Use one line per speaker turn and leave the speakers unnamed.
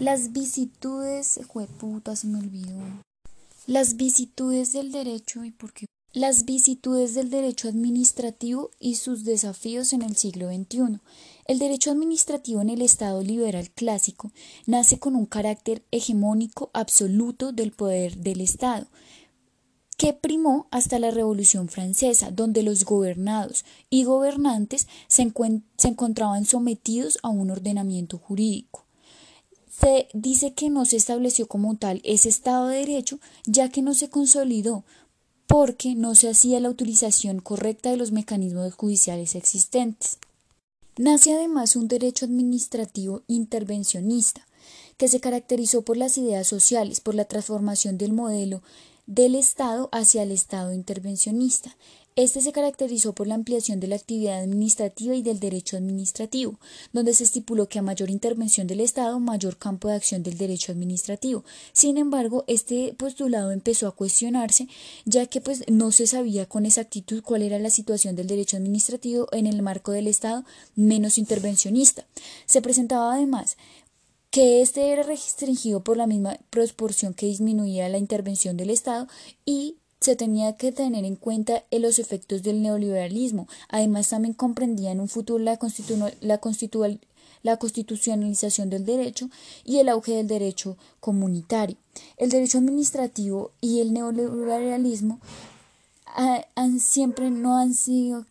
Las vicitudes, puta, se me olvidó. Las vicitudes del derecho y por qué. Las vicitudes del derecho administrativo y sus desafíos en el siglo XXI. El derecho administrativo en el Estado liberal clásico nace con un carácter hegemónico absoluto del poder del Estado, que primó hasta la Revolución Francesa, donde los gobernados y gobernantes se, se encontraban sometidos a un ordenamiento jurídico. Se dice que no se estableció como tal ese Estado de Derecho, ya que no se consolidó, porque no se hacía la utilización correcta de los mecanismos judiciales existentes. Nace además un derecho administrativo intervencionista, que se caracterizó por las ideas sociales, por la transformación del modelo del Estado hacia el Estado intervencionista, este se caracterizó por la ampliación de la actividad administrativa y del derecho administrativo, donde se estipuló que a mayor intervención del Estado, mayor campo de acción del derecho administrativo. Sin embargo, este postulado empezó a cuestionarse, ya que pues no se sabía con exactitud cuál era la situación del derecho administrativo en el marco del Estado menos intervencionista. Se presentaba además que este era restringido por la misma proporción que disminuía la intervención del Estado y se tenía que tener en cuenta los efectos del neoliberalismo. Además, también comprendía en un futuro la, la, constitucionalización del derecho y el auge del derecho comunitario. El derecho administrativo y el neoliberalismo han, siempre no han sido